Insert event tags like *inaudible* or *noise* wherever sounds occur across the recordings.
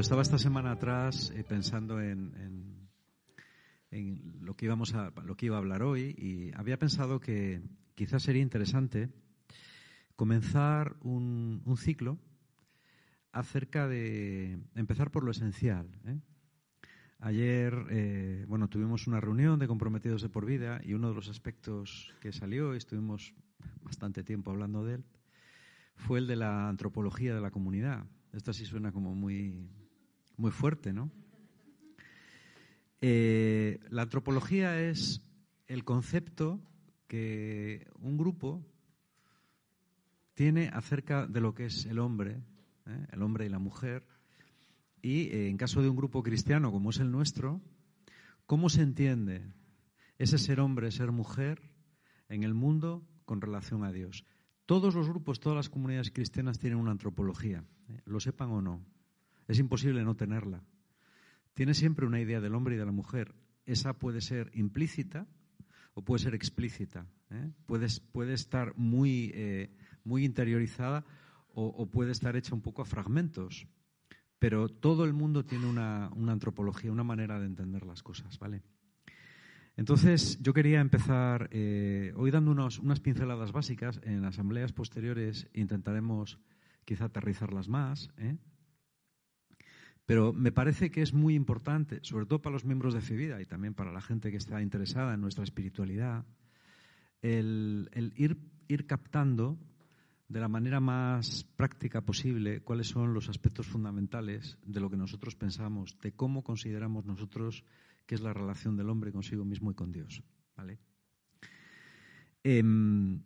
estaba esta semana atrás eh, pensando en, lo que íbamos a, lo que iba a hablar hoy y había pensado que quizás sería interesante comenzar un, ciclo acerca de empezar por lo esencial. ¿eh? Ayer, eh, bueno, tuvimos una reunión de comprometidos de por vida y uno de los aspectos que salió, y estuvimos bastante tiempo hablando de él, fue el de la antropología de la comunidad. Esto sí suena como muy, muy fuerte, ¿no? Eh, la antropología es el concepto que un grupo tiene acerca de lo que es el hombre, ¿eh? el hombre y la mujer, y eh, en caso de un grupo cristiano como es el nuestro, ¿cómo se entiende ese ser hombre, ser mujer en el mundo con relación a Dios? Todos los grupos, todas las comunidades cristianas tienen una antropología, lo sepan o no. Es imposible no tenerla. Tiene siempre una idea del hombre y de la mujer. Esa puede ser implícita o puede ser explícita. ¿eh? Puede, estar muy, eh, muy interiorizada o, puede estar hecha un poco a fragmentos. Pero todo el mundo tiene una, una antropología, una manera de entender las cosas, ¿vale? Entonces, yo quería empezar eh, hoy dando unas pinceladas básicas. En asambleas posteriores intentaremos quizá aterrizarlas más. Pero me parece que es muy importante, sobre todo para los miembros de FEVIDA y también para la gente que está interesada en nuestra espiritualidad, el, ir, captando de la manera más práctica posible cuáles son los aspectos fundamentales de lo que nosotros pensamos, de cómo consideramos nosotros que es la relación del hombre consigo mismo y con Dios. ¿vale? Em,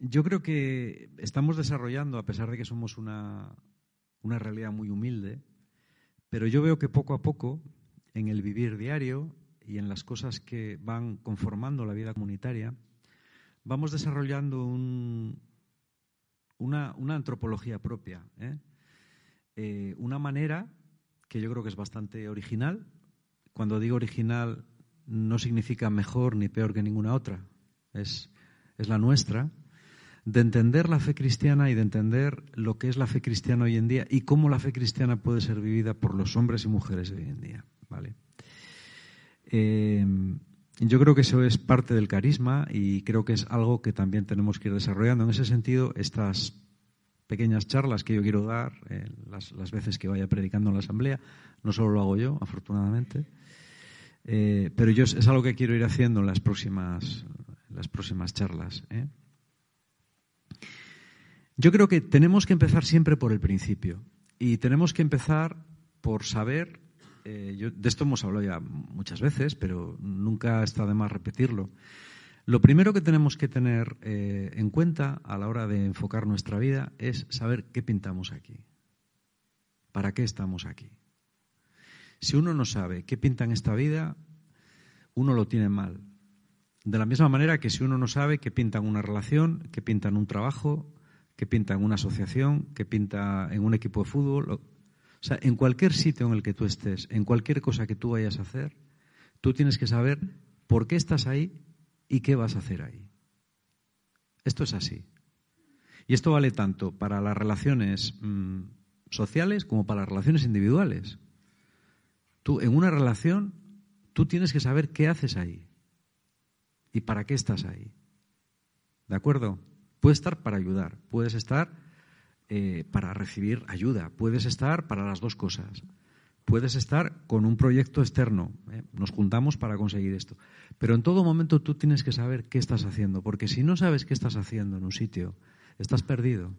yo creo que estamos desarrollando, a pesar de que somos una, una realidad muy humilde, pero yo veo que poco a poco, en el vivir diario y en las cosas que van conformando la vida comunitaria, vamos desarrollando un, una, antropología propia, ¿eh? Eh, una manera que yo creo que es bastante original, cuando digo original, no significa mejor ni peor que ninguna otra. Es la nuestra. De entender la fe cristiana y de entender lo que es la fe cristiana hoy en día y cómo la fe cristiana puede ser vivida por los hombres y mujeres de hoy en día. ¿vale? Eh, yo creo que eso es parte del carisma y creo que es algo que también tenemos que ir desarrollando. En ese sentido, estas pequeñas charlas que yo quiero dar, eh, las, las, veces que vaya predicando en la asamblea, no solo lo hago yo, afortunadamente, eh, pero yo es algo que quiero ir haciendo en las próximas, las próximas charlas. Yo creo que tenemos que empezar siempre por el principio y tenemos que empezar por saber, eh, de esto hemos hablado ya muchas veces, pero nunca está de más repetirlo. Lo primero que tenemos que tener en cuenta a la hora de enfocar nuestra vida es saber qué pintamos aquí, para qué estamos aquí. Si uno no sabe qué pinta en esta vida, uno lo tiene mal. De la misma manera que si uno no sabe qué pinta en una relación, qué pinta en un trabajo, qué pinta en una asociación, qué pinta en un equipo de fútbol, o sea, en cualquier sitio en el que tú estés, en cualquier cosa que tú vayas a hacer, tú tienes que saber por qué estás ahí y qué vas a hacer ahí. Esto es así. Y esto vale tanto para las relaciones mm, sociales como para las relaciones individuales. Tú, en una relación, tú tienes que saber qué haces ahí y para qué estás ahí. ¿De acuerdo? Puedes estar para ayudar, puedes estar eh, para recibir ayuda, puedes estar para las dos cosas. Puedes estar con un proyecto externo, ¿eh? nos juntamos para conseguir esto. Pero en todo momento tú tienes que saber qué estás haciendo, porque si no sabes qué estás haciendo en un sitio, estás perdido.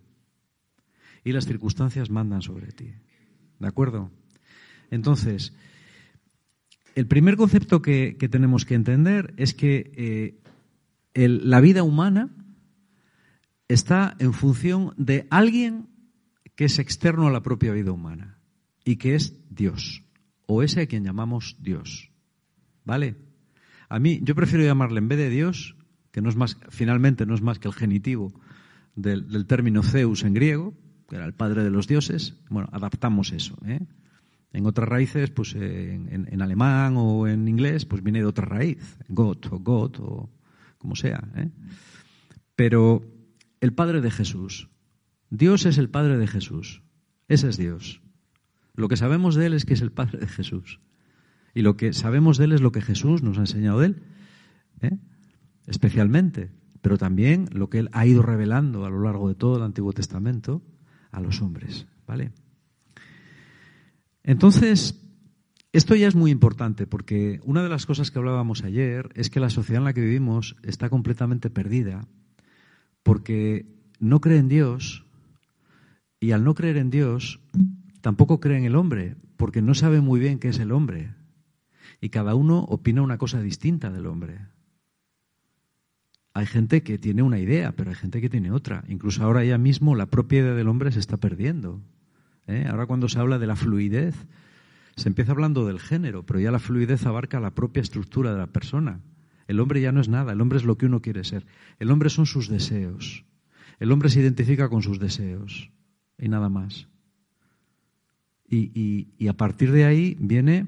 Y las circunstancias mandan sobre ti. ¿De acuerdo? Entonces, el primer concepto que, tenemos que entender es que eh, la vida humana está en función de alguien que es externo a la propia vida humana y que es Dios, o ese a quien llamamos Dios. ¿Vale? A mí, yo prefiero llamarle en vez de Dios, que no es más, finalmente no es más que el genitivo del, término Zeus en griego, que era el padre de los dioses, bueno, adaptamos eso, ¿eh? En otras raíces, pues en, alemán o en inglés, pues viene de otra raíz, God o God o como sea. ¿eh? Pero el Padre de Jesús, Dios es el Padre de Jesús, ese es Dios. Lo que sabemos de Él es que es el Padre de Jesús. Y lo que sabemos de Él es lo que Jesús nos ha enseñado de Él, ¿eh? especialmente, pero también lo que Él ha ido revelando a lo largo de todo el Antiguo Testamento a los hombres. ¿vale? Entonces, esto ya es muy importante porque una de las cosas que hablábamos ayer es que la sociedad en la que vivimos está completamente perdida porque no cree en Dios y al no creer en Dios tampoco cree en el hombre porque no sabe muy bien qué es el hombre y cada uno opina una cosa distinta del hombre. Hay gente que tiene una idea, pero hay gente que tiene otra. Incluso ahora ya mismo la propia idea del hombre se está perdiendo. ¿eh? Ahora cuando se habla de la fluidez, se empieza hablando del género, pero ya la fluidez abarca la propia estructura de la persona. El hombre ya no es nada, el hombre es lo que uno quiere ser. El hombre son sus deseos. El hombre se identifica con sus deseos y nada más. Y, a partir de ahí viene,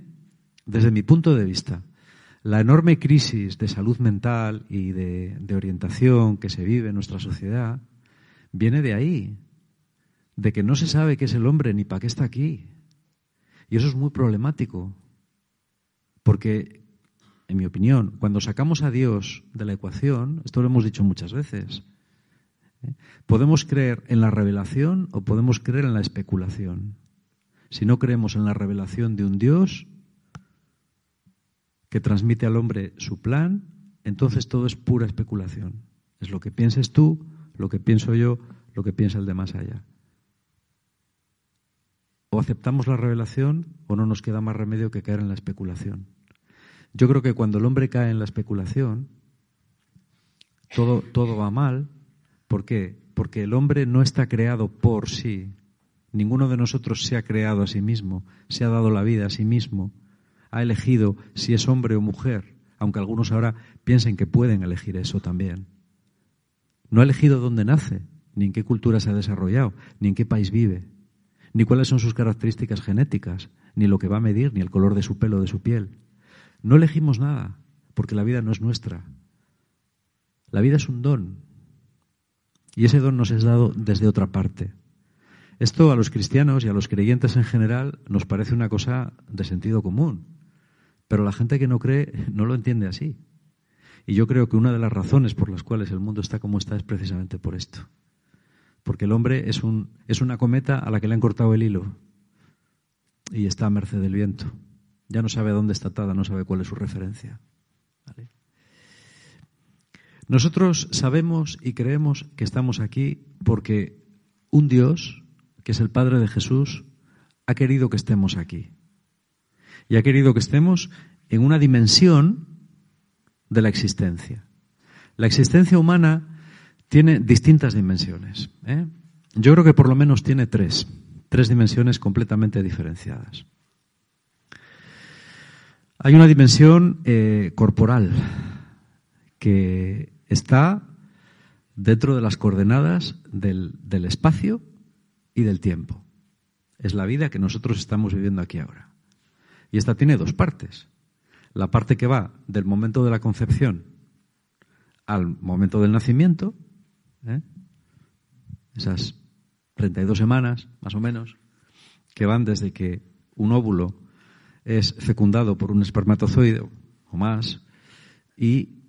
desde mi punto de vista, la enorme crisis de salud mental y de, de orientación que se vive en nuestra sociedad, viene de ahí, de que no se sabe qué es el hombre ni para qué está aquí. Y eso es muy problemático, porque, en mi opinión, cuando sacamos a Dios de la ecuación, esto lo hemos dicho muchas veces, ¿eh? podemos creer en la revelación o podemos creer en la especulación. Si no creemos en la revelación de un Dios que transmite al hombre su plan, entonces todo es pura especulación. Es lo que pienses tú, lo que pienso yo, lo que piensa el de más allá. O aceptamos la revelación o no nos queda más remedio que caer en la especulación. Yo creo que cuando el hombre cae en la especulación, todo, todo va mal. ¿Por qué? Porque el hombre no está creado por sí. Ninguno de nosotros se ha creado a sí mismo, se ha dado la vida a sí mismo, ha elegido si es hombre o mujer, aunque algunos ahora piensen que pueden elegir eso también. No ha elegido dónde nace, ni en qué cultura se ha desarrollado, ni en qué país vive ni cuáles son sus características genéticas, ni lo que va a medir, ni el color de su pelo o de su piel. No elegimos nada, porque la vida no es nuestra. La vida es un don, y ese don nos es dado desde otra parte. Esto a los cristianos y a los creyentes en general nos parece una cosa de sentido común, pero la gente que no cree no lo entiende así. Y yo creo que una de las razones por las cuales el mundo está como está es precisamente por esto porque el hombre es, un, es una cometa a la que le han cortado el hilo y está a merced del viento. Ya no sabe dónde está atada, no sabe cuál es su referencia. Nosotros sabemos y creemos que estamos aquí porque un Dios, que es el Padre de Jesús, ha querido que estemos aquí. Y ha querido que estemos en una dimensión de la existencia. La existencia humana tiene distintas dimensiones. ¿eh? Yo creo que por lo menos tiene tres, tres dimensiones completamente diferenciadas. Hay una dimensión eh, corporal que está dentro de las coordenadas del, espacio y del tiempo. Es la vida que nosotros estamos viviendo aquí ahora. Y esta tiene dos partes. La parte que va del momento de la concepción al momento del nacimiento ¿eh? esas 32 semanas, más o menos, que van desde que un óvulo es fecundado por un espermatozoide o más y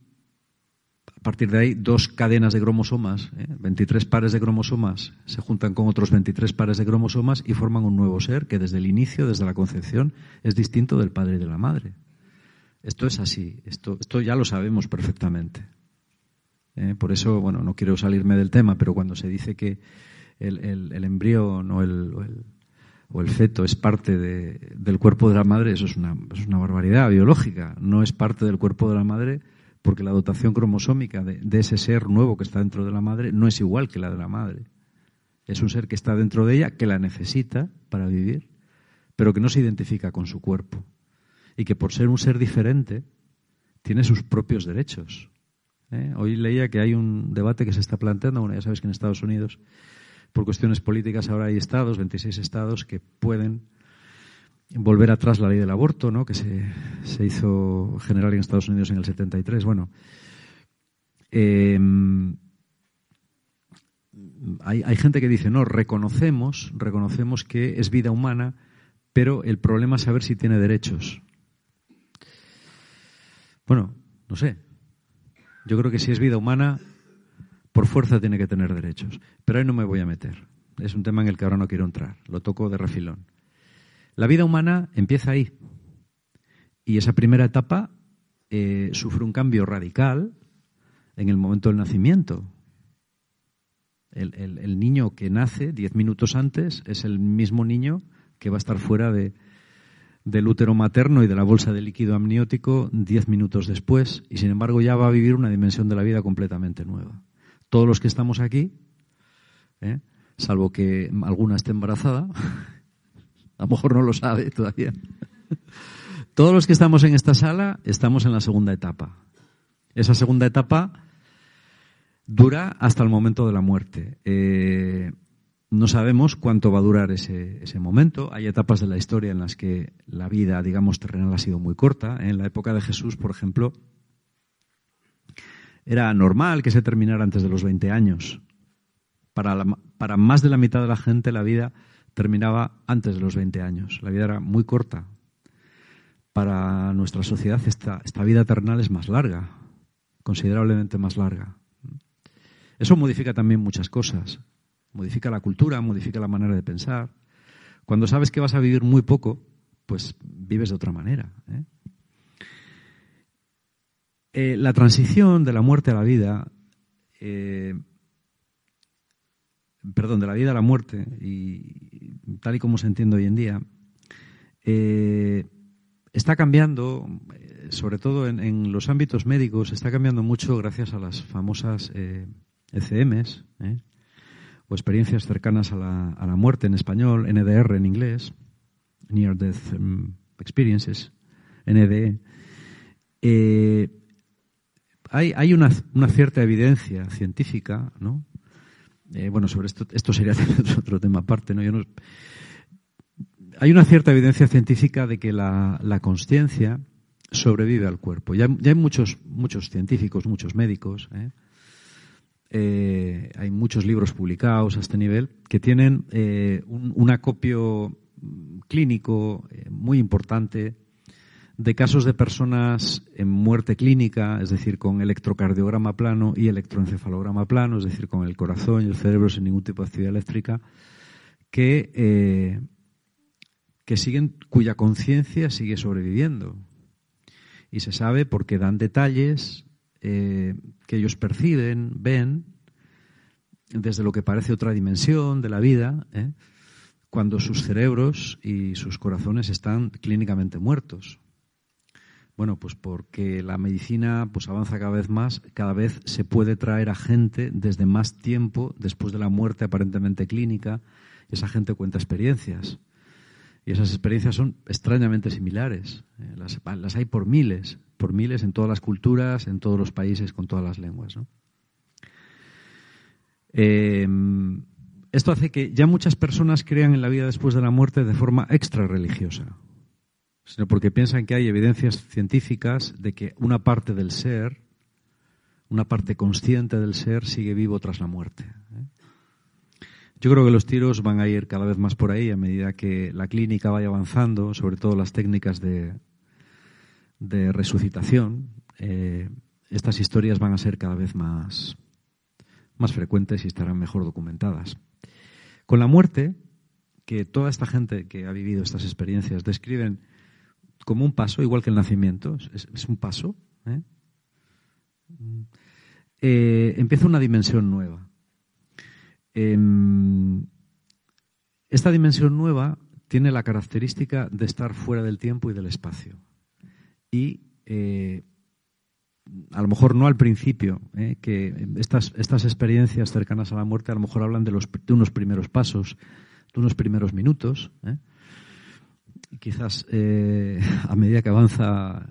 a partir de ahí dos cadenas de cromosomas, 23 ¿eh? pares de cromosomas, se juntan con otros 23 pares de cromosomas y forman un nuevo ser que desde el inicio, desde la concepción, es distinto del padre y de la madre. Esto es así, esto, esto ya lo sabemos perfectamente. ¿eh? por eso, bueno, no quiero salirme del tema, pero cuando se dice que el, embrión o el, o el, feto es parte del cuerpo de la madre, eso es una, es una barbaridad biológica. No es parte del cuerpo de la madre porque la dotación cromosómica de, de, ese ser nuevo que está dentro de la madre no es igual que la de la madre. Es un ser que está dentro de ella, que la necesita para vivir, pero que no se identifica con su cuerpo. Y que por ser un ser diferente, tiene sus propios derechos. ¿eh? Hoy leía que hay un debate que se está planteando, bueno, ya sabes que en Estados Unidos, por cuestiones políticas, ahora hay estados, 26 estados, que pueden volver atrás la ley del aborto, ¿no? que se, se hizo general en Estados Unidos en el 73. Bueno, em, hay, hay, gente que dice, no, reconocemos, reconocemos que es vida humana, pero el problema es saber si tiene derechos. Bueno, no sé. Yo creo que si es vida humana, por fuerza tiene que tener derechos. Pero ahí no me voy a meter. Es un tema en el que ahora no quiero entrar. Lo toco de refilón. La vida humana empieza ahí. Y esa primera etapa eh, sufre un cambio radical en el momento del nacimiento. El, niño que nace diez minutos antes es el mismo niño que va a estar fuera de, del útero materno y de la bolsa de líquido amniótico diez minutos después, y sin embargo ya va a vivir una dimensión de la vida completamente nueva. Todos los que estamos aquí, ¿eh? salvo que alguna esté embarazada, *laughs* a lo mejor no lo sabe todavía. *laughs* Todos los que estamos en esta sala estamos en la segunda etapa. Esa segunda etapa dura hasta el momento de la muerte. Eh, no sabemos cuánto va a durar ese, momento. Hay etapas de la historia en las que la vida, digamos, terrenal ha sido muy corta. En la época de Jesús, por ejemplo, era normal que se terminara antes de los 20 años. Para, para más de la mitad de la gente la vida terminaba antes de los 20 años. La vida era muy corta. Para nuestra sociedad esta, esta vida terrenal es más larga, considerablemente más larga. Eso modifica también muchas cosas. Modifica la cultura, modifica la manera de pensar. Cuando sabes que vas a vivir muy poco, pues vives de otra manera. ¿eh? Eh, la transición de la muerte a la vida, eh, perdón, de la vida a la muerte, y tal y como se entiende hoy en día, está cambiando, sobre todo en, los ámbitos médicos, está cambiando mucho gracias a las famosas ECMs, ¿eh? o experiencias cercanas a la, a la, muerte en español, NDR en inglés, Near Death um, Experiences, NDE. Eh, hay, hay una, cierta evidencia científica, ¿no? Eh, bueno, sobre esto, esto sería *laughs* otro tema aparte, ¿no? Yo no hay una cierta evidencia científica de que la, la consciencia sobrevive al cuerpo. Ya, hay muchos, muchos científicos, muchos médicos, ¿eh? Eh, hay muchos libros publicados a este nivel que tienen un, acopio clínico muy importante de casos de personas en muerte clínica, es decir, con electrocardiograma plano y electroencefalograma plano, es decir, con el corazón y el cerebro sin ningún tipo de actividad eléctrica, que, que siguen, cuya conciencia sigue sobreviviendo. Y se sabe porque dan detalles eh, que ellos perciben, ven, desde lo que parece otra dimensión de la vida, ¿eh? cuando sus cerebros y sus corazones están clínicamente muertos. Bueno, pues porque la medicina pues avanza cada vez más, cada vez se puede traer a gente desde más tiempo después de la muerte aparentemente clínica, esa gente cuenta experiencias. Y esas experiencias son extrañamente similares. ¿eh? las, hay por miles, por miles en todas las culturas, en todos los países, con todas las lenguas. Eh, esto hace que ya muchas personas crean en la vida después de la muerte de forma extra religiosa, sino porque piensan que hay evidencias científicas de que una parte del ser, una parte consciente del ser, sigue vivo tras la muerte. ¿eh? Yo creo que los tiros van a ir cada vez más por ahí a medida que la clínica vaya avanzando, sobre todo las técnicas de, de resucitación. Eh, estas historias van a ser cada vez más, más frecuentes y estarán mejor documentadas. Con la muerte, que toda esta gente que ha vivido estas experiencias describen como un paso, igual que el nacimiento, es, un paso, ¿eh? Eh, empieza una dimensión nueva. Em, esta dimensión nueva tiene la característica de estar fuera del tiempo y del espacio. Y eh, a lo mejor no al principio, que estas, estas experiencias cercanas a la muerte a lo mejor hablan de, los, de unos primeros pasos, de unos primeros minutos. Quizás *laughs* a medida que avanza,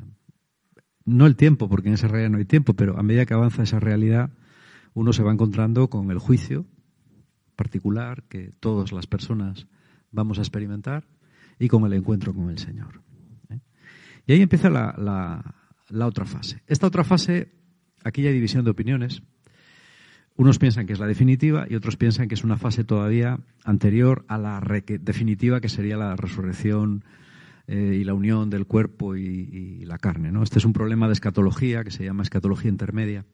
no el tiempo, porque en esa realidad no hay tiempo, pero a medida que avanza esa realidad, uno se va encontrando con el juicio, particular que todas las personas vamos a experimentar y con el encuentro con el Señor. ¿eh? Y ahí empieza la, la, otra fase. Esta otra fase, aquí hay división de opiniones. Unos piensan que es la definitiva y otros piensan que es una fase todavía anterior a la definitiva, que sería la resurrección eh, y la unión del cuerpo y, la carne. ¿no? Este es un problema de escatología que se llama escatología intermedia,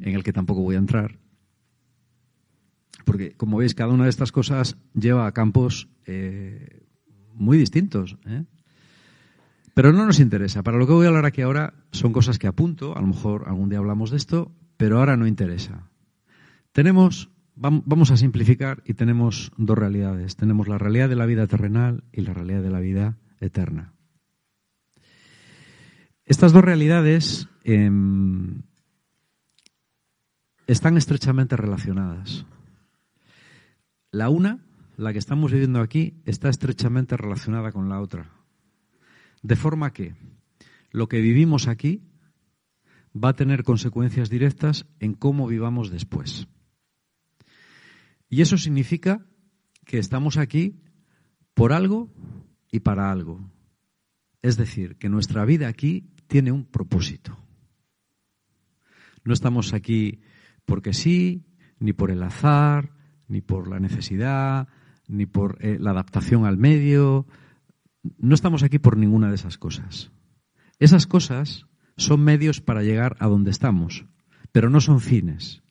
en el que tampoco voy a entrar. Porque, como veis, cada una de estas cosas lleva a campos eh, muy distintos. ¿eh? Pero no nos interesa. Para lo que voy a hablar aquí ahora son cosas que apunto, a lo mejor algún día hablamos de esto, pero ahora no interesa. Tenemos, vamos a simplificar y tenemos dos realidades. Tenemos la realidad de la vida terrenal y la realidad de la vida eterna. Estas dos realidades em, están estrechamente relacionadas. La una, la que estamos viviendo aquí, está estrechamente relacionada con la otra. De forma que lo que vivimos aquí va a tener consecuencias directas en cómo vivamos después. Y eso significa que estamos aquí por algo y para algo. Es decir, que nuestra vida aquí tiene un propósito. No estamos aquí porque sí, ni por el azar, ni por la necesidad, ni por eh, la adaptación al medio. No estamos aquí por ninguna de esas cosas. Esas cosas son medios para llegar a donde estamos, pero no son fines.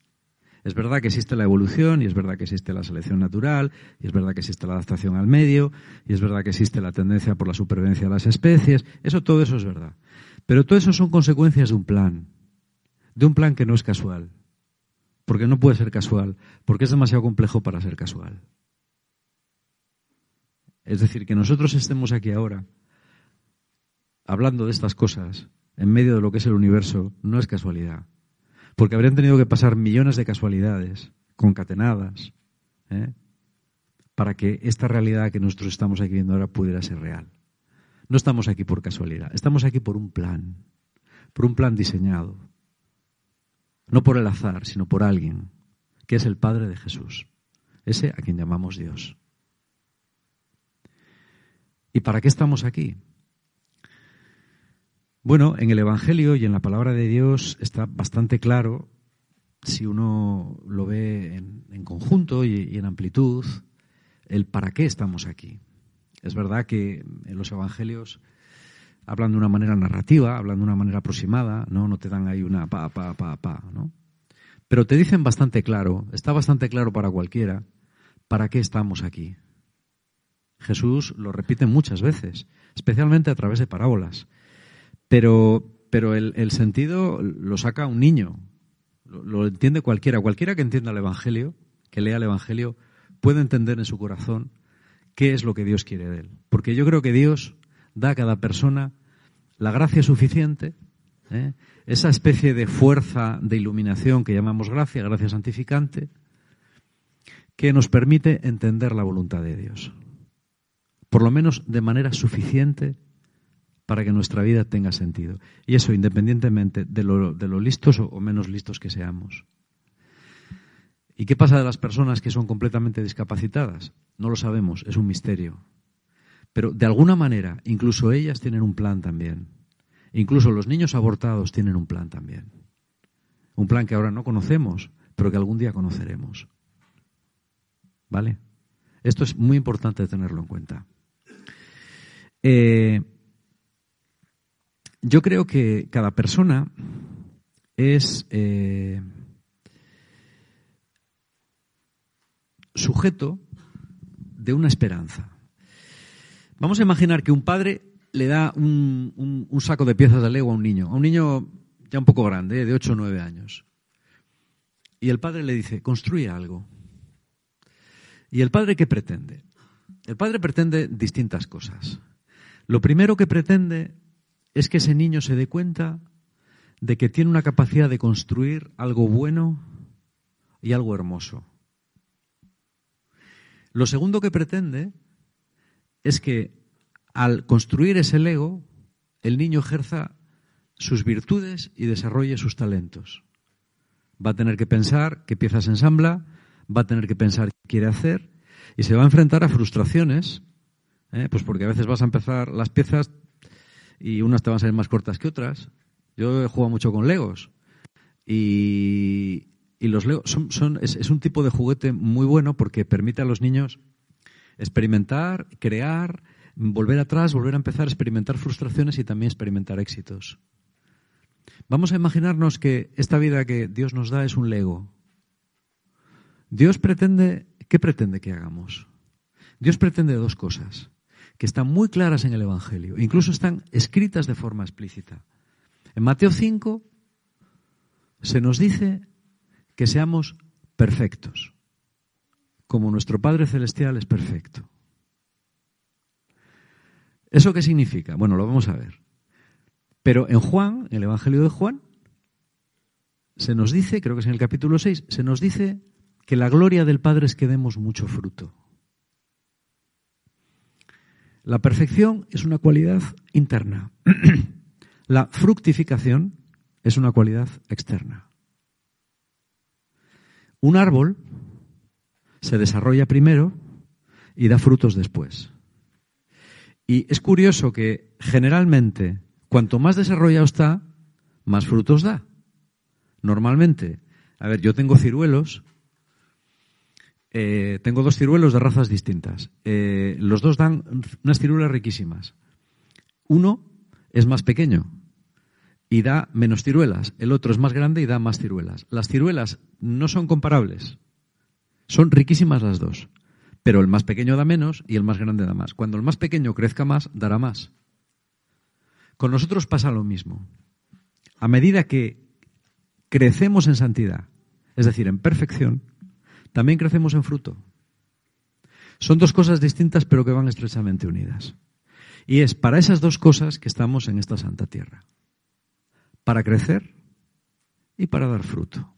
Es verdad que existe la evolución y es verdad que existe la selección natural y es verdad que existe la adaptación al medio y es verdad que existe la tendencia por la supervivencia de las especies. Eso todo eso es verdad. Pero todo eso son consecuencias de un plan, de un plan que no es casual, porque no puede ser casual, porque es demasiado complejo para ser casual. Es decir, que nosotros estemos aquí ahora hablando de estas cosas en medio de lo que es el universo no es casualidad. Porque habrían tenido que pasar millones de casualidades concatenadas ¿eh? para que esta realidad que nosotros estamos aquí viendo ahora pudiera ser real. No estamos aquí por casualidad, estamos aquí por un plan, por un plan diseñado. No por el azar, sino por alguien, que es el Padre de Jesús, ese a quien llamamos Dios. ¿Y para qué estamos aquí? Bueno, en el Evangelio y en la palabra de Dios está bastante claro, si uno lo ve en, conjunto y, en amplitud, el para qué estamos aquí. Es verdad que en los Evangelios hablan de una manera narrativa, hablan de una manera aproximada, no, no te dan ahí una pa, pa, pa, pa, ¿no? Pero te dicen bastante claro, está bastante claro para cualquiera, para qué estamos aquí. Jesús lo repite muchas veces, especialmente a través de parábolas. Pero, pero el, sentido lo saca un niño, lo, entiende cualquiera. Cualquiera que entienda el Evangelio, que lea el Evangelio, puede entender en su corazón qué es lo que Dios quiere de él. Porque yo creo que Dios da a cada persona la gracia suficiente, ¿eh? esa especie de fuerza de iluminación que llamamos gracia, gracia santificante, que nos permite entender la voluntad de Dios. Por lo menos de manera suficiente para que nuestra vida tenga sentido. Y eso independientemente de lo, listos o, menos listos que seamos. ¿Y qué pasa de las personas que son completamente discapacitadas? No lo sabemos, es un misterio. Pero de alguna manera, incluso ellas tienen un plan también. Incluso los niños abortados tienen un plan también. Un plan que ahora no conocemos, pero que algún día conoceremos. ¿Vale? Esto es muy importante tenerlo en cuenta. Eh, yo creo que cada persona es eh, sujeto de una esperanza. Vamos a imaginar que un padre le da un, saco de piezas de Lego a un niño, a un niño ya un poco grande, de 8 o 9 años. Y el padre le dice, construye algo. ¿Y el padre qué pretende? El padre pretende distintas cosas. Lo primero que pretende es que ese niño se dé cuenta de que tiene una capacidad de construir algo bueno y algo hermoso. Lo segundo que pretende es que al construir ese Lego, el niño ejerza sus virtudes y desarrolle sus talentos. Va a tener que pensar qué piezas ensambla, va a tener que pensar qué quiere hacer y se va a enfrentar a frustraciones, ¿eh? pues porque a veces vas a empezar las piezas, y unas te van a ser más cortas que otras. Yo he jugado mucho con Legos y, y los Lego son, es, un tipo de juguete muy bueno porque permite a los niños experimentar, crear, volver atrás, volver a empezar, experimentar frustraciones y también experimentar éxitos. Vamos a imaginarnos que esta vida que Dios nos da es un Lego. Dios pretende, ¿qué pretende que hagamos? Dios pretende dos cosas que están muy claras en el Evangelio, incluso están escritas de forma explícita. En Mateo 5 se nos dice que seamos perfectos, como nuestro Padre Celestial es perfecto. ¿Eso qué significa? Bueno, lo vamos a ver. Pero en Juan, en el Evangelio de Juan, se nos dice, creo que es en el capítulo 6, se nos dice que la gloria del Padre es que demos mucho fruto. La perfección es una cualidad interna. *clears throat* la fructificación es una cualidad externa. Un árbol se desarrolla primero y da frutos después. Y es curioso que generalmente, cuanto más desarrollado está, más frutos da. Normalmente, a ver, yo tengo ciruelos, eh, tengo dos ciruelos de razas distintas. Eh, los dos dan unas ciruelas riquísimas. Uno es más pequeño, y da menos ciruelas. El otro es más grande y da más ciruelas. Las ciruelas no son comparables. Son riquísimas las dos. Pero el más pequeño da menos y el más grande da más. Cuando el más pequeño crezca más, dará más. Con nosotros pasa lo mismo. A medida que crecemos en santidad, es decir, en perfección, también crecemos en fruto. Son dos cosas distintas pero que van estrechamente unidas. Y es para esas dos cosas que estamos en esta santa tierra para crecer y para dar fruto.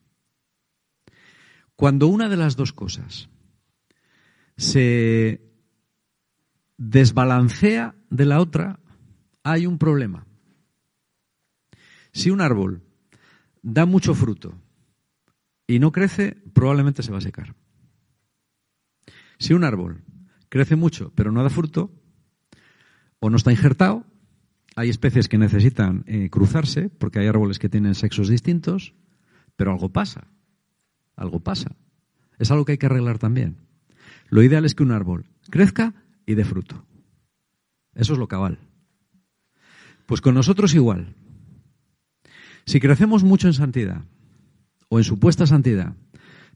Cuando una de las dos cosas se desbalancea de la otra, hay un problema. Si un árbol da mucho fruto y no crece, probablemente se va a secar. Si un árbol crece mucho pero no da fruto, o no está injertado, hay especies que necesitan eh, cruzarse porque hay árboles que tienen sexos distintos, pero algo pasa. Algo pasa. Es algo que hay que arreglar también. Lo ideal es que un árbol crezca y dé fruto. Eso es lo cabal. Pues con nosotros igual. Si crecemos mucho en santidad o en supuesta santidad,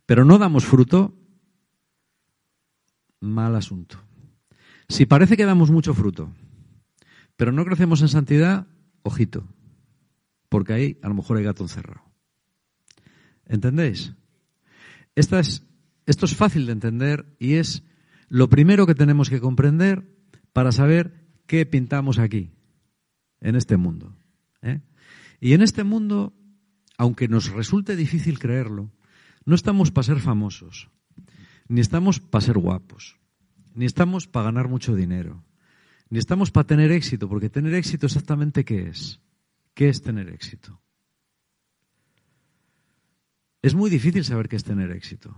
pero no damos fruto, mal asunto. Si parece que damos mucho fruto, pero no crecemos en santidad, ojito, porque ahí a lo mejor hay gato encerrado. ¿Entendéis? esto es fácil de entender y es lo primero que tenemos que comprender para saber qué pintamos aquí, en este mundo. ¿eh? Y en este mundo, aunque nos resulte difícil creerlo, no estamos para ser famosos, ni estamos para ser guapos, ni estamos para ganar mucho dinero, ni estamos para tener éxito, porque tener éxito exactamente qué es. ¿Qué es tener éxito? Es muy difícil saber qué es tener éxito.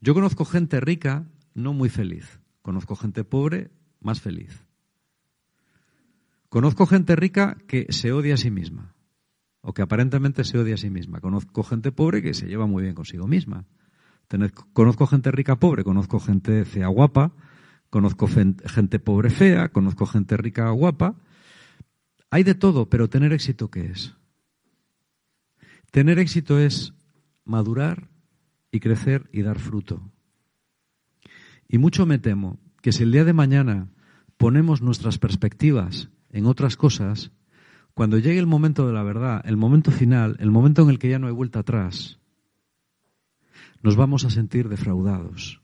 Yo conozco gente rica no muy feliz. Conozco gente pobre más feliz. Conozco gente rica que se odia a sí misma o que aparentemente se odia a sí misma. Conozco gente pobre que se lleva muy bien consigo misma. Conozco gente rica pobre, conozco gente fea guapa, Conozco gente pobre fea, conozco gente rica guapa. Hay de todo, pero tener éxito, ¿qué es? Tener éxito es madurar y crecer y dar fruto. Y mucho me temo que si el día de mañana ponemos nuestras perspectivas en otras cosas, cuando llegue el momento de la verdad, el momento final, el momento en el que ya no hay vuelta atrás, nos vamos a sentir defraudados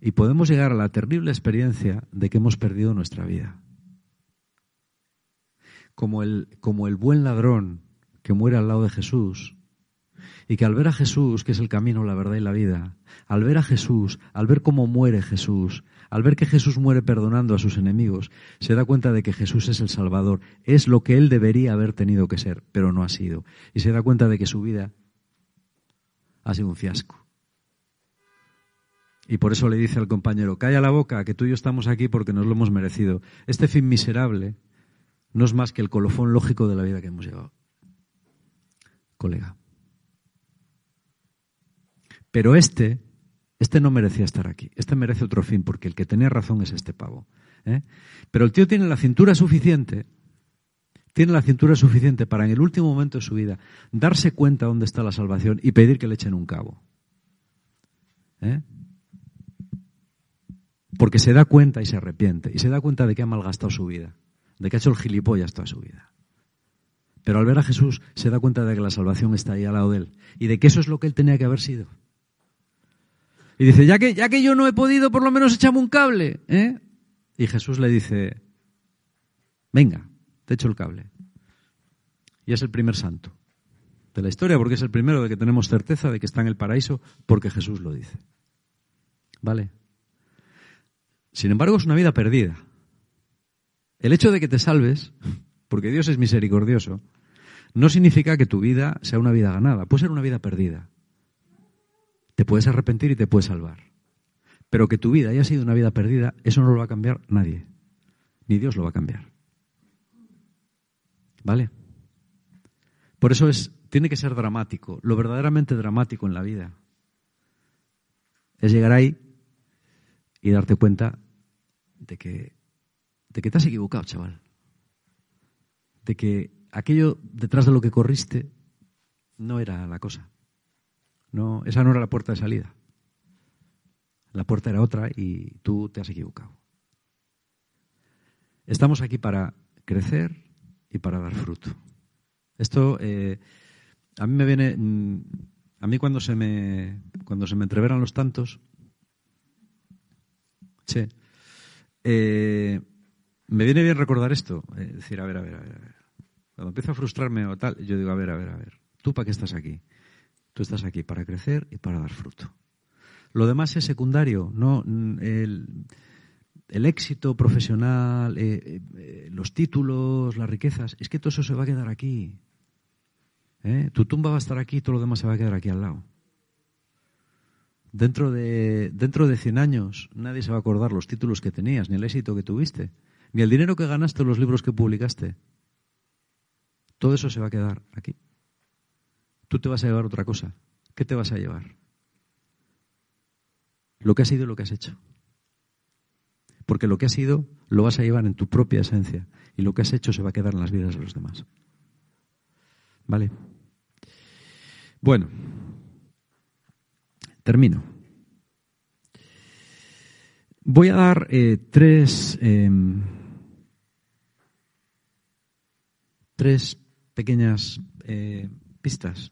y podemos llegar a la terrible experiencia de que hemos perdido nuestra vida. Como el, como el buen ladrón que muere al lado de Jesús y que al ver a Jesús, que es el camino, la verdad y la vida, al ver a Jesús, al ver cómo muere Jesús, al ver que Jesús muere perdonando a sus enemigos, se da cuenta de que Jesús es el Salvador, es lo que él debería haber tenido que ser, pero no ha sido. Y se da cuenta de que su vida ha sido un fiasco. Y por eso le dice al compañero, calla la boca, que tú y yo estamos aquí porque nos lo hemos merecido. Este fin miserable no es más que el colofón lógico de la vida que hemos llevado. Colega. Pero este, este no merecía estar aquí. Este merece otro fin, porque el que tenía razón es este pavo. ¿eh? Pero el tío tiene la cintura suficiente, tiene la cintura suficiente para en el último momento de su vida darse cuenta dónde está la salvación y pedir que le echen un cabo. ¿Eh? Porque se da cuenta y se arrepiente. Y se da cuenta de que ha malgastado su vida. De que ha hecho el gilipollas toda su vida. Pero al ver a Jesús se da cuenta de que la salvación está ahí al lado de él. Y de que eso es lo que él tenía que haber sido. Y dice, ya que, ya que yo no he podido, por lo menos echame un cable. ¿eh? Y Jesús le dice, venga, te echo el cable. Y es el primer santo de la historia, porque es el primero de que tenemos certeza de que está en el paraíso, porque Jesús lo dice. ¿Vale? Sin embargo, es una vida perdida. El hecho de que te salves, porque Dios es misericordioso, no significa que tu vida sea una vida ganada, puede ser una vida perdida. Te puedes arrepentir y te puedes salvar. Pero que tu vida haya sido una vida perdida, eso no lo va a cambiar nadie. Ni Dios lo va a cambiar. ¿Vale? Por eso es, tiene que ser dramático, lo verdaderamente dramático en la vida. Es llegar ahí y darte cuenta de que, de que te has equivocado, chaval. De que aquello detrás de lo que corriste no era la cosa. No, esa no era la puerta de salida. La puerta era otra y tú te has equivocado. Estamos aquí para crecer y para dar fruto. Esto eh, a mí me viene, mm, a mí cuando se me cuando se me entreveran los tantos, eh, me viene bien recordar esto. Es decir, a ver, a ver, a ver. Cuando empiezo a frustrarme o tal, yo digo, a ver, a ver, a ver. ¿Tú para qué estás aquí? Tú estás aquí para crecer y para dar fruto. Lo demás es secundario, ¿no? El, éxito profesional, eh, eh, los títulos, las riquezas, es que todo eso se va a quedar aquí. Tu tumba va a estar aquí, todo lo demás se va a quedar aquí al lado. Dentro de, dentro de 100 años nadie se va a acordar los títulos que tenías, ni el éxito que tuviste, ni el dinero que ganaste en los libros que publicaste. Todo eso se va a quedar aquí. Tú te vas a llevar otra cosa. ¿Qué te vas a llevar? Lo que has sido y lo que has hecho. Porque lo que has sido lo vas a llevar en tu propia esencia y lo que has hecho se va a quedar en las vidas de los demás. ¿Vale? Bueno, Termino. Voy a dar eh, tres, em, tres pequeñas eh, pistas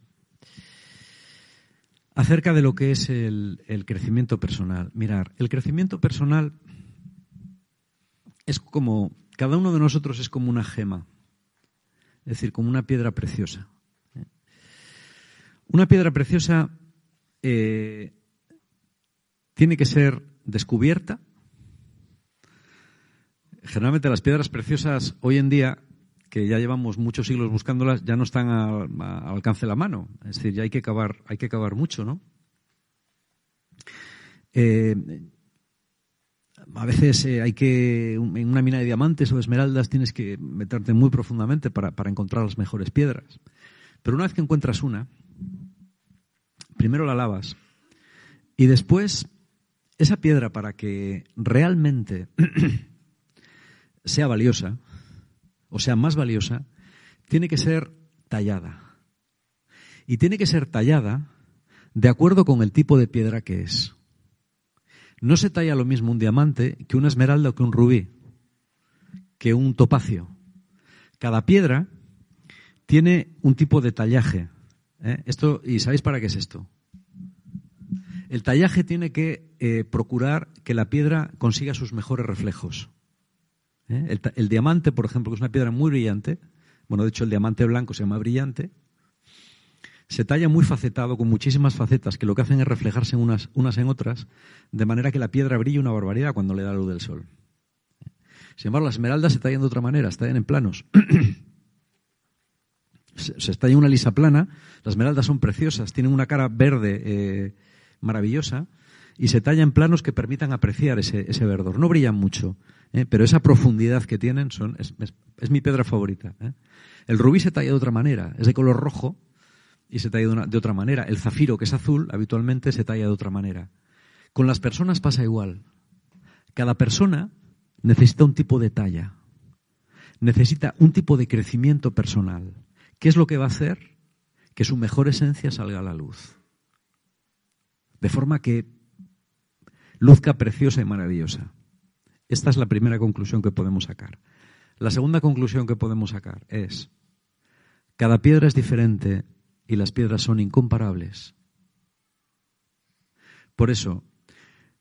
acerca de lo que es el, el, crecimiento personal. Mirar, el crecimiento personal es como, cada uno de nosotros es como una gema, es decir, como una piedra preciosa. ¿eh? Una piedra preciosa eh, tiene que ser descubierta. Generalmente las piedras preciosas hoy en día, que ya llevamos muchos siglos buscándolas, ya no están al alcance de la mano. Es decir, ya hay que cavar, hay que cavar mucho, ¿no? Eh, a veces eh, hay que, en una mina de diamantes o esmeraldas, tienes que meterte muy profundamente para, para encontrar las mejores piedras. Pero una vez que encuentras una, primero la lavas y después esa piedra para que realmente *clears throat* sea valiosa, o sea más valiosa, tiene que ser tallada. Y tiene que ser tallada de acuerdo con el tipo de piedra que es. No se talla lo mismo un diamante que una esmeralda o que un rubí, que un topacio. Cada piedra tiene un tipo de tallaje. ¿eh? Esto, ¿Y sabéis para qué es esto? El tallaje tiene que eh, procurar que la piedra consiga sus mejores reflejos. ¿Eh? El, diamante, por ejemplo, que es una piedra muy brillante, bueno, de hecho el diamante blanco se llama brillante, se talla muy facetado, con muchísimas facetas, que lo que hacen es reflejarse unas, unas en otras, de manera que la piedra brilla una barbaridad cuando le da la luz del sol. Sin embargo, las esmeraldas se tallan de otra manera, se tallan en planos. *clears throat* se, estalla una lisa plana, las esmeraldas son preciosas, tienen una cara verde eh, maravillosa y se talla en planos que permitan apreciar ese, verdor. No brillan mucho, ¿eh? pero esa profundidad que tienen son, es, mi piedra favorita. ¿eh? El rubí se talla de otra manera, es de color rojo y se talla de, otra manera. El zafiro, que es azul, habitualmente se talla de otra manera. Con las personas pasa igual. Cada persona necesita un tipo de talla, necesita un tipo de crecimiento personal. ¿Qué es lo que va a hacer? Que su mejor esencia salga a la luz. De forma que luzca preciosa y maravillosa. Esta es la primera conclusión que podemos sacar. La segunda conclusión que podemos sacar es, cada piedra es diferente y las piedras son incomparables. Por eso,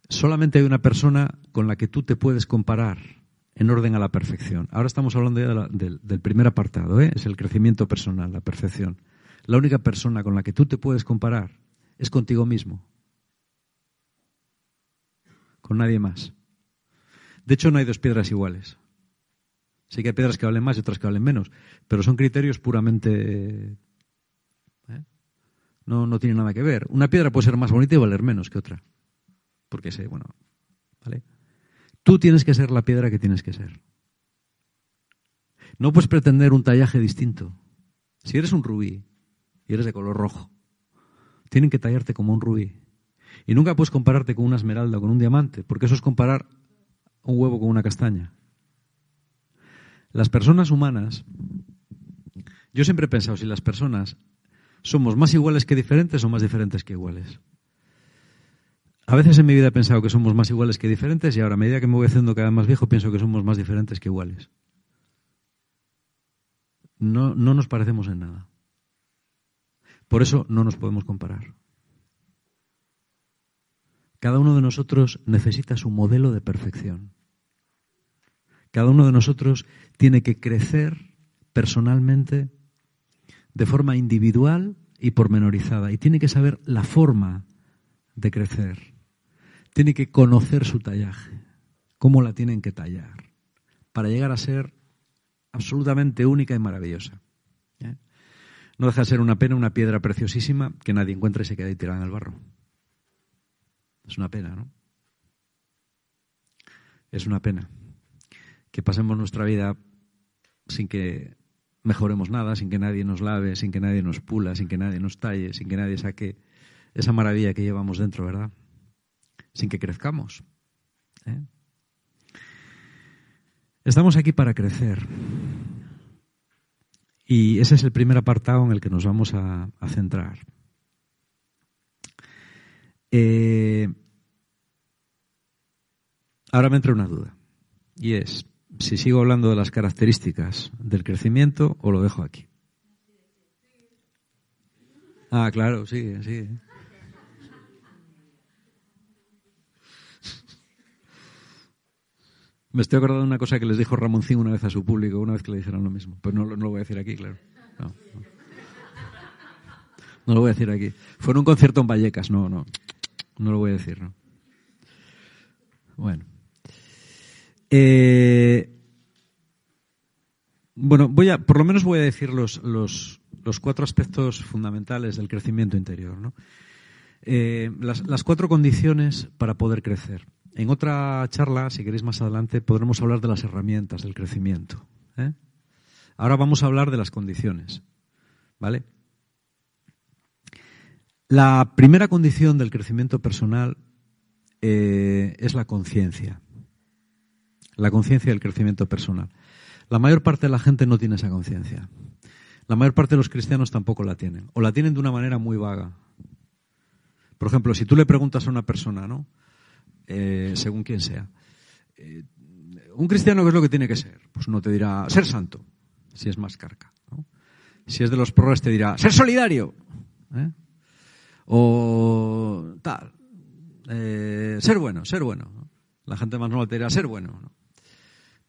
solamente hay una persona con la que tú te puedes comparar en orden a la perfección. Ahora estamos hablando ya del, primer apartado, ¿eh? es el crecimiento personal, la perfección. La única persona con la que tú te puedes comparar es contigo mismo, con nadie más. De hecho, no hay dos piedras iguales. Sí que hay piedras que valen más y otras que valen menos, pero son criterios puramente... ¿eh? No, no tiene nada que ver. Una piedra puede ser más bonita y valer menos que otra. Porque sé, bueno, ¿vale? Tú tienes que ser la piedra que tienes que ser. No puedes pretender un tallaje distinto. Si eres un rubí y eres de color rojo, tienen que tallarte como un rubí. Y nunca puedes compararte con una esmeralda o con un diamante, porque eso es comparar un huevo con una castaña. Las personas humanas, yo siempre he pensado, si las personas somos más iguales que diferentes o más diferentes que iguales. A veces en mi vida he pensado que somos más iguales que diferentes y ahora a medida que me voy haciendo cada vez más viejo pienso que somos más diferentes que iguales. No, no nos parecemos en nada. Por eso no nos podemos comparar. Cada uno de nosotros necesita su modelo de perfección. Cada uno de nosotros tiene que crecer personalmente de forma individual y pormenorizada. Y tiene que saber la forma de crecer. Tiene que conocer su tallaje, cómo la tienen que tallar, para llegar a ser absolutamente única y maravillosa. ¿eh? No deja de ser una pena, una piedra preciosísima que nadie encuentra y se queda ahí tirada en el barro. Es una pena, ¿no? Es una pena que pasemos nuestra vida sin que mejoremos nada, sin que nadie nos lave, sin que nadie nos pula, sin que nadie nos talle, sin que nadie saque esa maravilla que llevamos dentro, ¿verdad? Sin que crezcamos. ¿eh? Estamos aquí para crecer. Y ese es el primer apartado en el que nos vamos a, centrar. Eh, ahora me entra una duda. Y es, si sigo hablando de las características del crecimiento o lo dejo aquí. Ah, claro, sí, sí. Me estoy acordando de una cosa que les dijo Ramoncín una vez a su público, una vez que le dijeron lo mismo. Pues no, no lo voy a decir aquí, claro. No, no. lo voy a decir aquí. Fue en un concierto en Vallecas, no, no. No lo voy a decir, ¿no? Bueno. Eh, bueno, voy a, por lo menos voy a decir los, los, cuatro aspectos fundamentales del crecimiento interior. ¿no? Eh, las, cuatro condiciones para poder crecer. En otra charla, si queréis más adelante, podremos hablar de las herramientas del crecimiento. ¿eh? Ahora vamos a hablar de las condiciones. ¿Vale? La primera condición del crecimiento personal es la conciencia la conciencia del crecimiento personal. La mayor parte de la gente no tiene esa conciencia. La mayor parte de los cristianos tampoco la tienen, o la tienen de una manera muy vaga. Por ejemplo, si tú le preguntas a una persona, ¿no? Eh, según quien sea, eh, un cristiano qué es lo que tiene que ser, pues no te dirá ser santo, si es más carca. Si es de los progres te dirá ser solidario, ¿eh? O tal, ser bueno, ser bueno. La gente más no te ser bueno. ¿no?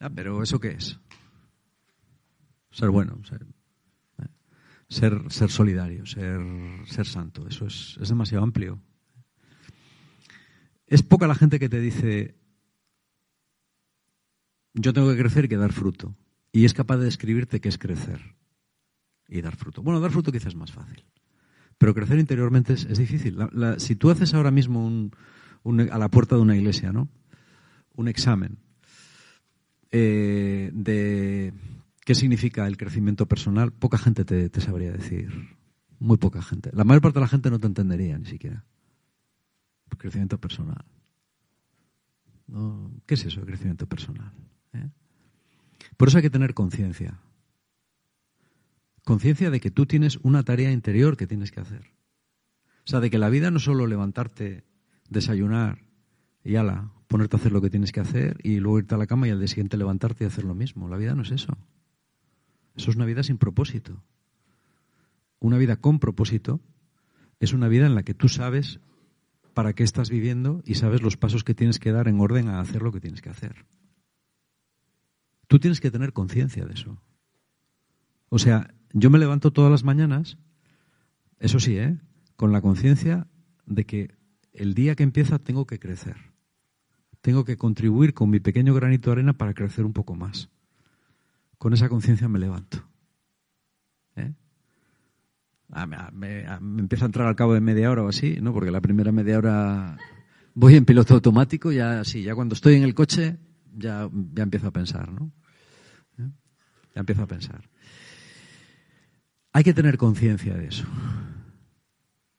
Ah, pero ¿eso qué es? Ser bueno, ser, ser, ser solidario, ser, ser santo. Eso es, es demasiado amplio. Es poca la gente que te dice, yo tengo que crecer y que dar fruto. Y es capaz de describirte qué es crecer y dar fruto. Bueno, dar fruto quizás es más fácil. Pero crecer interiormente es, difícil. si tú haces ahora mismo un, a la puerta de una iglesia, ¿no? Un examen eh, de qué significa el crecimiento personal, poca gente te, sabría decir. Muy poca gente. La mayor parte de la gente no te entendería ni siquiera. Crecimiento personal. ¿Qué es eso de crecimiento personal? ¿Eh? Por eso hay que tener conciencia. Conciencia de que tú tienes una tarea interior que tienes que hacer. O sea, de que la vida no es solo levantarte, desayunar y ala, ponerte a hacer lo que tienes que hacer y luego irte a la cama y al día siguiente levantarte y hacer lo mismo. La vida no es eso. Eso es una vida sin propósito. Una vida con propósito es una vida en la que tú sabes para qué estás viviendo y sabes los pasos que tienes que dar en orden a hacer lo que tienes que hacer. Tú tienes que tener conciencia de eso. O sea, yo me levanto todas las mañanas, eso sí, ¿eh? con la conciencia de que el día que empieza tengo que crecer. Tengo que contribuir con mi pequeño granito de arena para crecer un poco más. Con esa conciencia me levanto. ¿Eh? Ah, ah, me, ah, me, empieza a entrar al cabo de media hora o así, ¿no? Porque la primera media hora voy en piloto automático, ya sí, ya cuando estoy en el coche ya, ya empiezo a pensar, ¿no? ¿Eh? Ya empiezo a pensar. Hay que tener conciencia de eso.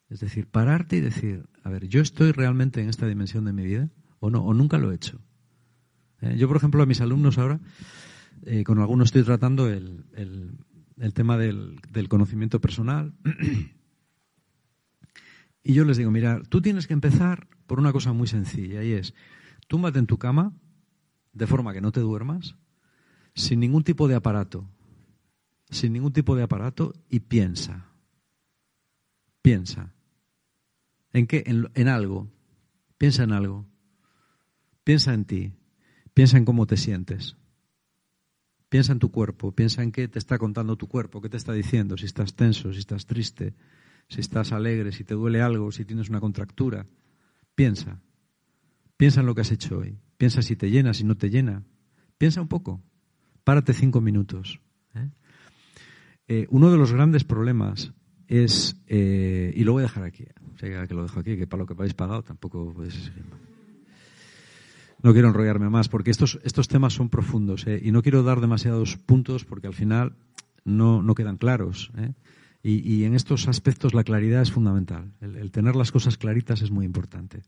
Es decir, pararte y decir, a ver, ¿yo estoy realmente en esta dimensión de mi vida o no? ¿O nunca lo he hecho? ¿Eh? Yo, por ejemplo, a mis alumnos ahora, con algunos estoy tratando el, el tema del, conocimiento personal. *clears throat* y yo les digo, mira, tú tienes que empezar por una cosa muy sencilla y es, túmbate en tu cama de forma que no te duermas, sin ningún tipo de aparato, sin ningún tipo de aparato y piensa. Piensa. ¿En qué? En, en algo. Piensa en algo. Piensa en ti. Piensa en cómo te sientes. Piensa en tu cuerpo, piensa en qué te está contando tu cuerpo, qué te está diciendo, si estás tenso, si estás triste, si estás alegre, si te duele algo, si tienes una contractura. Piensa. Piensa en lo que has hecho hoy. Piensa si te llena, si no te llena. Piensa un poco. Párate cinco minutos. ¿Eh? Uno de los grandes problemas es, eh, y lo voy a dejar aquí, que lo dejo aquí, que para lo que habéis pagado tampoco no quiero enrollarme más porque estos, estos temas son profundos ¿eh? y no quiero dar demasiados puntos porque al final no, no quedan claros. ¿eh? Y, en estos aspectos la claridad es fundamental. El, tener las cosas claritas es muy importante.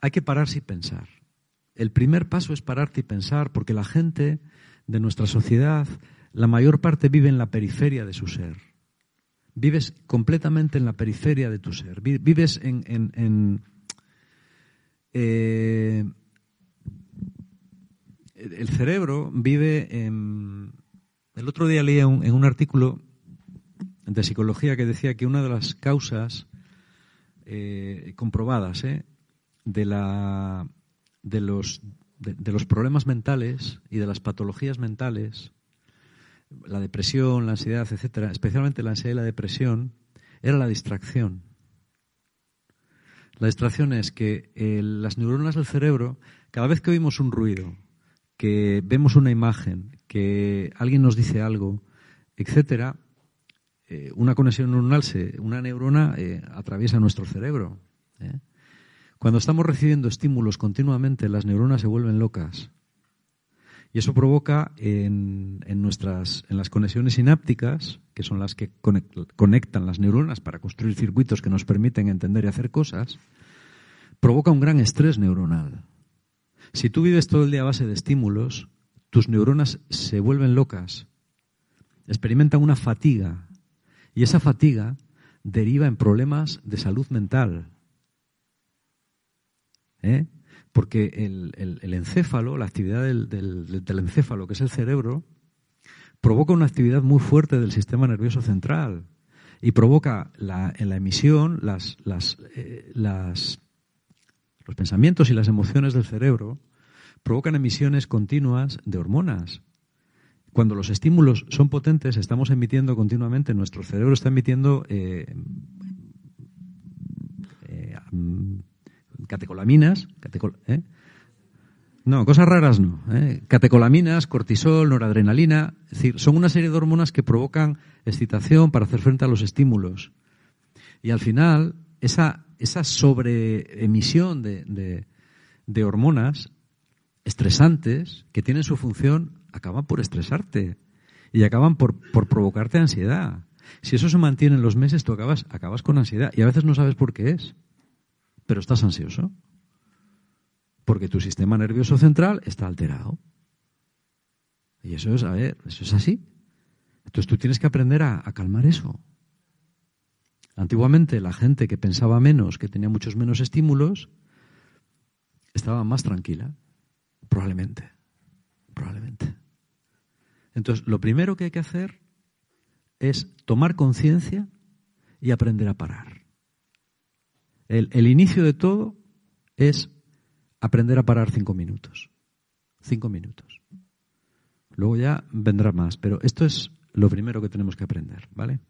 Hay que pararse y pensar. El primer paso es pararte y pensar porque la gente de nuestra sociedad, la mayor parte vive en la periferia de su ser. Vives completamente en la periferia de tu ser. Vives en, eh, el cerebro vive en... El otro día leía en un artículo de psicología que decía que una de las causas eh, comprobadas eh, de, los problemas mentales y de las patologías mentales, la depresión, la ansiedad, etcétera, especialmente la ansiedad y la depresión, era la distracción. La distracción es que eh, las neuronas del cerebro, cada vez que oímos un ruido, que vemos una imagen, que alguien nos dice algo, etcétera, eh, una conexión neuronal, se, una neurona eh, atraviesa nuestro cerebro. Cuando estamos recibiendo estímulos continuamente, las neuronas se vuelven locas. Y eso provoca en, nuestras, en las conexiones sinápticas, que son las que conectan las neuronas para construir circuitos que nos permiten entender y hacer cosas, provoca un gran estrés neuronal. Si tú vives todo el día a base de estímulos, tus neuronas se vuelven locas, experimentan una fatiga, y esa fatiga deriva en problemas de salud mental. ¿Eh? Porque el, encéfalo, la actividad del, encéfalo, que es el cerebro, provoca una actividad muy fuerte del sistema nervioso central y provoca en la emisión eh, los pensamientos y las emociones del cerebro provocan emisiones continuas de hormonas. Cuando los estímulos son potentes, estamos emitiendo continuamente, nuestro cerebro está emitiendo eh, eh, catecolaminas, ¿eh? no, cosas raras no, ¿eh? catecolaminas, cortisol, noradrenalina, es decir, son una serie de hormonas que provocan excitación para hacer frente a los estímulos. Y al final, esa, esa sobreemisión de, de, hormonas estresantes que tienen su función acaban por estresarte y acaban por, por provocarte ansiedad. Si eso se mantiene en los meses, tú acabas, acabas con ansiedad y a veces no sabes por qué es, pero estás ansioso. Porque tu sistema nervioso central está alterado. Y eso es, a ver, eso es así. Entonces tú tienes que aprender a, a calmar eso. Antiguamente la gente que pensaba menos, que tenía muchos menos estímulos, estaba más tranquila. Probablemente. Probablemente. Entonces, lo primero que hay que hacer es tomar conciencia y aprender a parar. El, el, inicio de todo es aprender a parar cinco minutos. Cinco minutos. Luego ya vendrá más, pero esto es lo primero que tenemos que aprender, ¿vale?